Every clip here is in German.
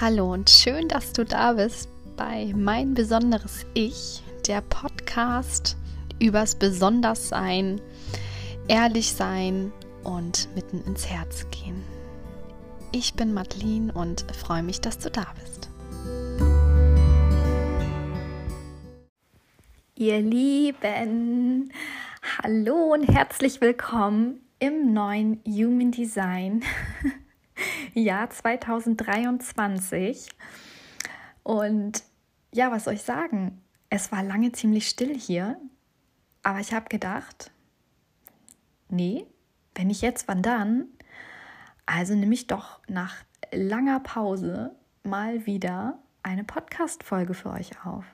Hallo und schön, dass du da bist bei Mein besonderes Ich, der Podcast übers Besonderssein, ehrlich sein und mitten ins Herz gehen. Ich bin Madeline und freue mich, dass du da bist. Ihr Lieben, hallo und herzlich willkommen im neuen Human Design Jahr 2023. Und ja, was soll ich sagen? Es war lange ziemlich still hier, aber ich habe gedacht, nee, wenn ich jetzt, wann dann? Also nehme ich doch nach langer Pause mal wieder eine Podcast-Folge für euch auf.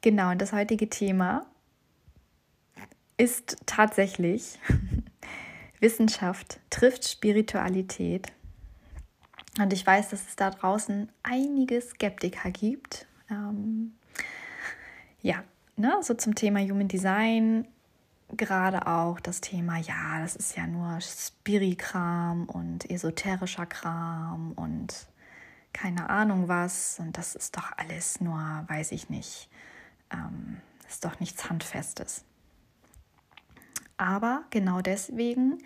Genau, und das heutige Thema ist tatsächlich Wissenschaft trifft Spiritualität. Und ich weiß, dass es da draußen einige Skeptiker gibt. Ähm, ja, ne, so zum Thema Human Design, gerade auch das Thema, ja, das ist ja nur Spirikram und esoterischer Kram und keine Ahnung was. Und das ist doch alles nur, weiß ich nicht, ähm, ist doch nichts Handfestes. Aber genau deswegen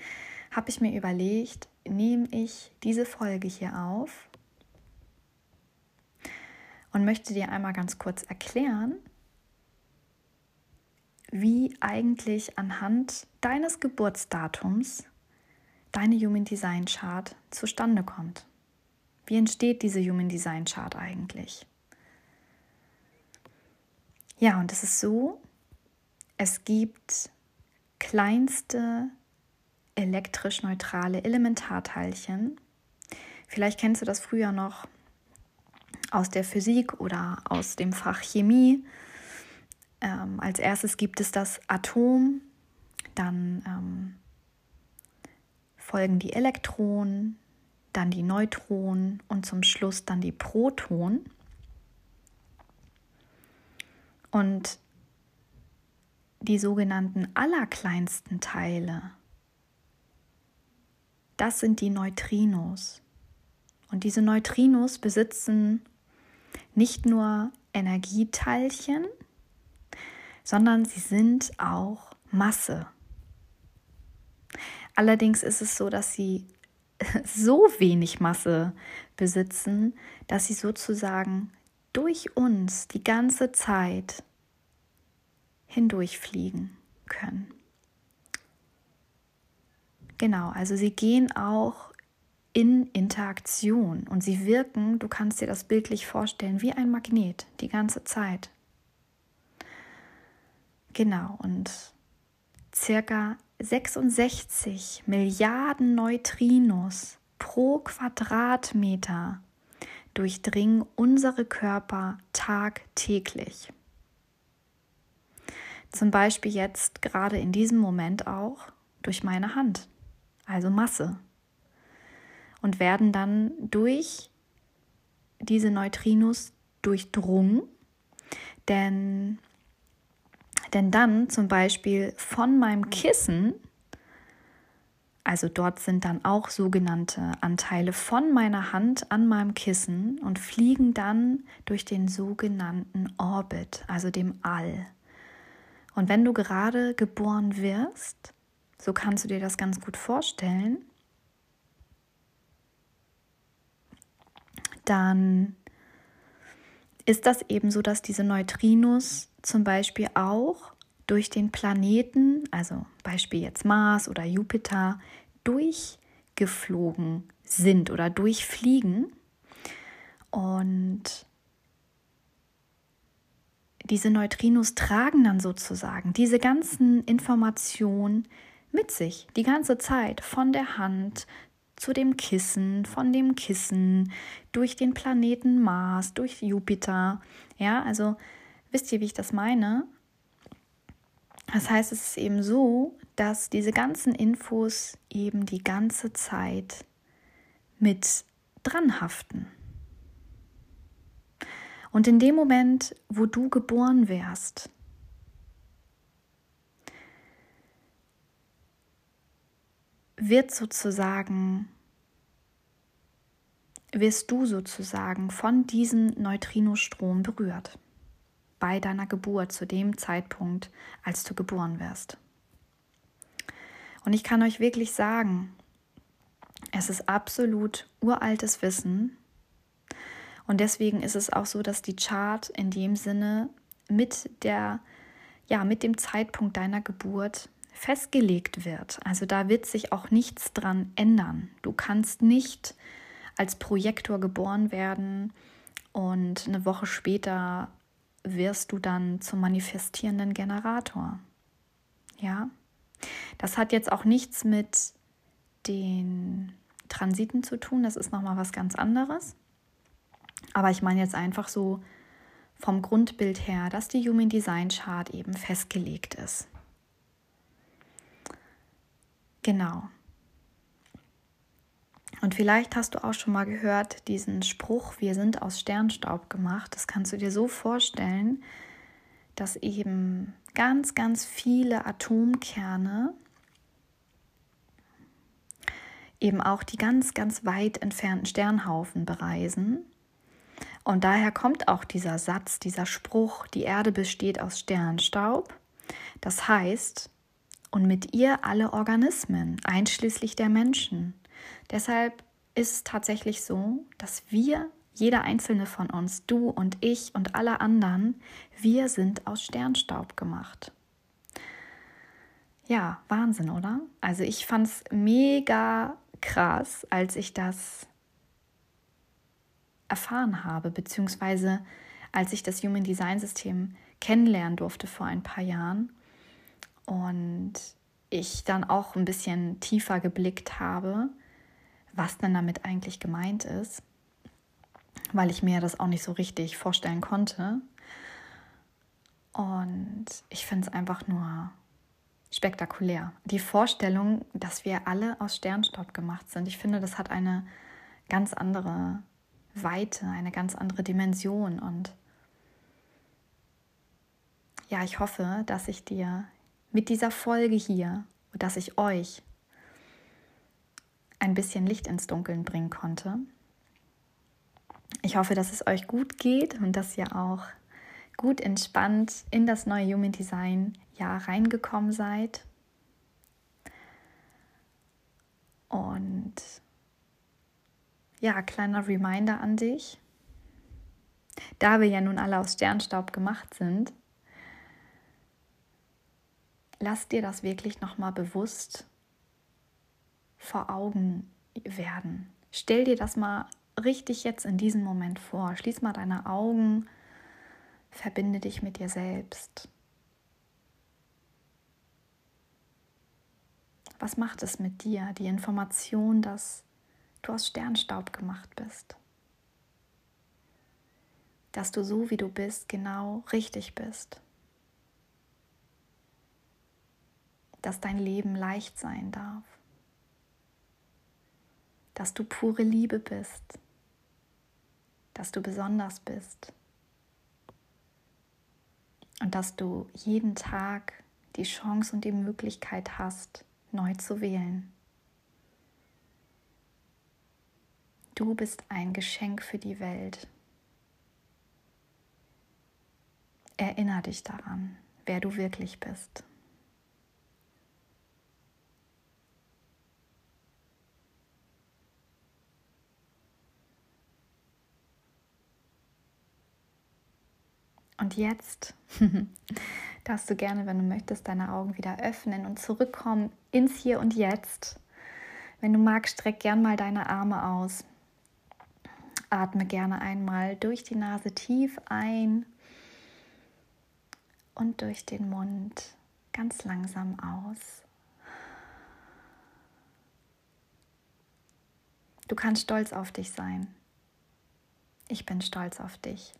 habe ich mir überlegt, nehme ich diese Folge hier auf und möchte dir einmal ganz kurz erklären, wie eigentlich anhand deines Geburtsdatums deine Human Design Chart zustande kommt. Wie entsteht diese Human Design Chart eigentlich? Ja, und es ist so, es gibt kleinste elektrisch neutrale Elementarteilchen. Vielleicht kennst du das früher noch aus der Physik oder aus dem Fach Chemie. Ähm, als erstes gibt es das Atom, dann ähm, folgen die Elektronen, dann die Neutronen und zum Schluss dann die Protonen. Und die sogenannten allerkleinsten Teile, das sind die Neutrinos. Und diese Neutrinos besitzen nicht nur Energieteilchen, sondern sie sind auch Masse. Allerdings ist es so, dass sie so wenig Masse besitzen, dass sie sozusagen durch uns die ganze Zeit hindurchfliegen können. Genau, also sie gehen auch in Interaktion und sie wirken, du kannst dir das bildlich vorstellen, wie ein Magnet die ganze Zeit. Genau, und circa 66 Milliarden Neutrinos pro Quadratmeter durchdringen unsere Körper tagtäglich. Zum Beispiel jetzt gerade in diesem Moment auch durch meine Hand, also Masse. Und werden dann durch diese Neutrinos durchdrungen, denn, denn dann zum Beispiel von meinem Kissen, also dort sind dann auch sogenannte Anteile von meiner Hand an meinem Kissen und fliegen dann durch den sogenannten Orbit, also dem All. Und wenn du gerade geboren wirst, so kannst du dir das ganz gut vorstellen, dann ist das eben so, dass diese Neutrinos zum Beispiel auch durch den Planeten, also Beispiel jetzt Mars oder Jupiter, durchgeflogen sind oder durchfliegen. Und diese Neutrinos tragen dann sozusagen diese ganzen Informationen mit sich die ganze Zeit von der Hand zu dem Kissen, von dem Kissen, durch den Planeten Mars, durch Jupiter. Ja, also wisst ihr, wie ich das meine? Das heißt, es ist eben so, dass diese ganzen Infos eben die ganze Zeit mit dran haften. Und in dem Moment, wo du geboren wärst, wird sozusagen wirst du sozusagen von diesem Neutrinostrom berührt. Bei deiner Geburt, zu dem Zeitpunkt, als du geboren wirst. Und ich kann euch wirklich sagen, es ist absolut uraltes Wissen. Und deswegen ist es auch so, dass die Chart in dem Sinne mit der, ja, mit dem Zeitpunkt deiner Geburt festgelegt wird. Also da wird sich auch nichts dran ändern. Du kannst nicht als Projektor geboren werden und eine Woche später wirst du dann zum manifestierenden Generator. Ja, das hat jetzt auch nichts mit den Transiten zu tun. Das ist nochmal was ganz anderes. Aber ich meine jetzt einfach so vom Grundbild her, dass die Human Design Chart eben festgelegt ist. Genau. Und vielleicht hast du auch schon mal gehört diesen Spruch, wir sind aus Sternstaub gemacht. Das kannst du dir so vorstellen, dass eben ganz, ganz viele Atomkerne eben auch die ganz, ganz weit entfernten Sternhaufen bereisen. Und daher kommt auch dieser Satz, dieser Spruch, die Erde besteht aus Sternstaub. Das heißt, und mit ihr alle Organismen, einschließlich der Menschen. Deshalb ist es tatsächlich so, dass wir, jeder einzelne von uns, du und ich und alle anderen, wir sind aus Sternstaub gemacht. Ja, Wahnsinn, oder? Also ich fand es mega krass, als ich das erfahren habe, beziehungsweise als ich das Human Design System kennenlernen durfte vor ein paar Jahren und ich dann auch ein bisschen tiefer geblickt habe, was denn damit eigentlich gemeint ist, weil ich mir das auch nicht so richtig vorstellen konnte. Und ich finde es einfach nur spektakulär. Die Vorstellung, dass wir alle aus Sternstaub gemacht sind, ich finde, das hat eine ganz andere Weite, eine ganz andere Dimension. Und ja, ich hoffe, dass ich dir mit dieser Folge hier, dass ich euch ein bisschen Licht ins Dunkeln bringen konnte. Ich hoffe, dass es euch gut geht und dass ihr auch gut entspannt in das neue Human Design Jahr reingekommen seid. Und ja, kleiner Reminder an dich. Da wir ja nun alle aus Sternstaub gemacht sind, lass dir das wirklich nochmal bewusst vor Augen werden. Stell dir das mal richtig jetzt in diesem Moment vor. Schließ mal deine Augen, verbinde dich mit dir selbst. Was macht es mit dir, die Information, dass du aus Sternstaub gemacht bist? Dass du so, wie du bist, genau richtig bist? Dass dein Leben leicht sein darf? Dass du pure Liebe bist? Dass du besonders bist? Und dass du jeden Tag die Chance und die Möglichkeit hast, neu zu wählen. Du bist ein Geschenk für die Welt. Erinner dich daran, wer du wirklich bist. Und jetzt darfst du gerne, wenn du möchtest, deine Augen wieder öffnen und zurückkommen ins Hier und Jetzt. Wenn du magst, streck gern mal deine Arme aus. Atme gerne einmal durch die Nase tief ein und durch den Mund ganz langsam aus. Du kannst stolz auf dich sein. Ich bin stolz auf dich.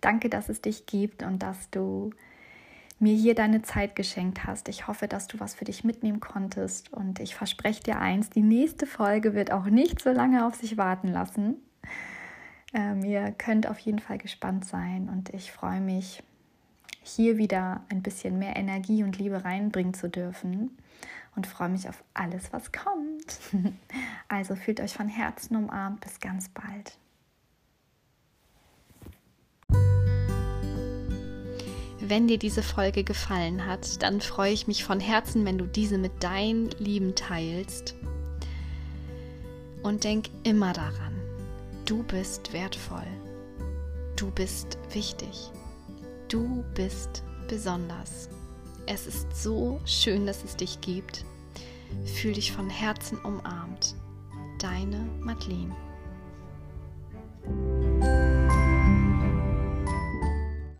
Danke, dass es dich gibt und dass du mir hier deine Zeit geschenkt hast. Ich hoffe, dass du was für dich mitnehmen konntest und ich verspreche dir eins, die nächste Folge wird auch nicht so lange auf sich warten lassen. Ähm, ihr könnt auf jeden Fall gespannt sein und ich freue mich, hier wieder ein bisschen mehr Energie und Liebe reinbringen zu dürfen und freue mich auf alles, was kommt. Also fühlt euch von Herzen umarmt. Bis ganz bald. Wenn dir diese Folge gefallen hat, dann freue ich mich von Herzen, wenn du diese mit deinen Lieben teilst. Und denk immer daran, du bist wertvoll. Du bist wichtig. Du bist besonders. Es ist so schön, dass es dich gibt. Fühl dich von Herzen umarmt. Deine Madeline.